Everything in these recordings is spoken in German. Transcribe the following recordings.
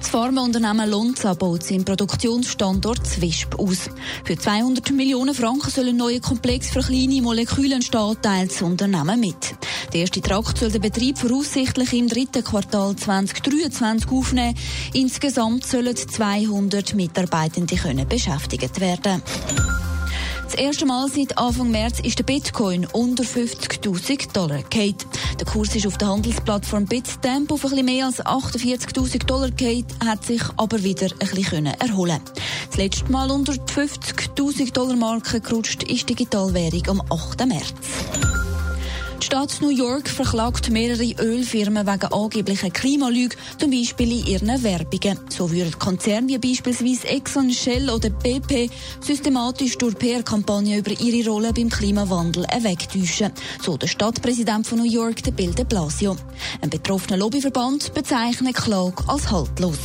Das Pharmaunternehmen Lonza baut seinen Produktionsstandort Zwisp aus. Für 200 Millionen Franken soll ein neuer Komplex für kleine Moleküle entstehen, teilt das Unternehmen mit. Der erste Trakt soll der Betrieb voraussichtlich im dritten Quartal 2023 aufnehmen. Insgesamt sollen 200 Mitarbeitende können beschäftigt werden. Das erste Mal seit Anfang März ist der Bitcoin unter 50.000 Dollar gefallen. Der Kurs ist auf der Handelsplattform Bitstamp auf ein mehr als 48.000 Dollar gefallen, hat sich aber wieder ein bisschen erholen Das letzte Mal unter die 50.000 Dollar Marke gerutscht ist Digitalwährung am 8. März. Die Stadt New York verklagt mehrere Ölfirmen wegen angeblicher Klimalüge, zum Beispiel in ihren Werbungen. So würden Konzerne wie beispielsweise Exxon, Shell oder BP systematisch durch PR-Kampagnen über ihre Rolle beim Klimawandel wegtäuschen. So der Stadtpräsident von New York, der Bill de Blasio. Ein betroffener Lobbyverband bezeichnet Klage als haltlos.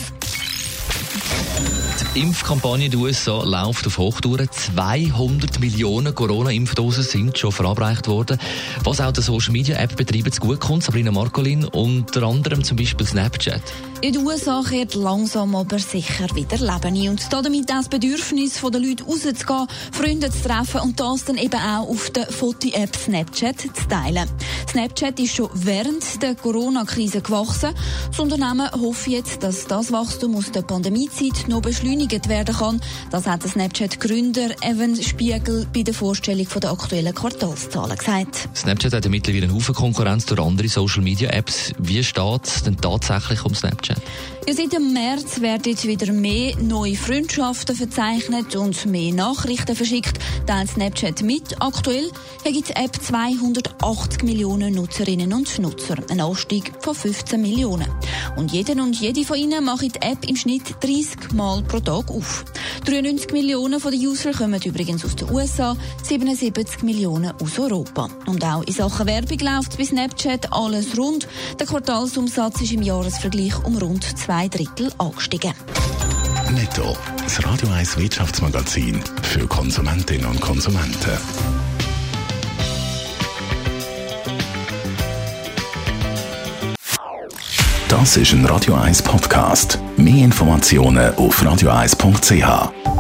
Die Impfkampagne in den USA läuft auf Hochtouren. 200 Millionen Corona-Impfdosen sind schon verabreicht worden. Was auch der Social-Media-App-Betreiber zu gut kommt, Sabrina Marcolin, unter anderem zum Beispiel Snapchat. In den USA kehrt langsam aber sicher wieder Leben ein. Und damit das Bedürfnis der Leute rauszugehen, Freunde zu treffen und das dann eben auch auf der Foto-App Snapchat zu teilen. Snapchat ist schon während der Corona-Krise gewachsen. Das Unternehmen hofft jetzt, dass das Wachstum aus der Pandemiezeit noch beschleunigt werden kann. Das hat der Snapchat-Gründer Evan Spiegel bei der Vorstellung der aktuellen Quartalszahlen gesagt. Snapchat hat mittlerweile einen Haufen Konkurrenz durch andere Social-Media-Apps. Wie steht es denn tatsächlich um Snapchat? Ja, seit dem März werden wieder mehr neue Freundschaften verzeichnet und mehr Nachrichten verschickt, teilt Snapchat mit. Aktuell hat die App 280 Millionen Nutzerinnen und Nutzer, ein Anstieg von 15 Millionen. Und jeder und jede von ihnen macht die App im Schnitt 30 Mal pro Tag auf. 93 Millionen den User kommen übrigens aus den USA, 77 Millionen aus Europa. Und auch in Sachen Werbung läuft bei Snapchat alles rund. Der Quartalsumsatz ist im Jahresvergleich um rund zwei Drittel angestiegen. Netto, das Radio 1 Wirtschaftsmagazin für Konsumentinnen und Konsumenten. Das ist ein Radio 1 Podcast. Mehr Informationen auf radio1.ch.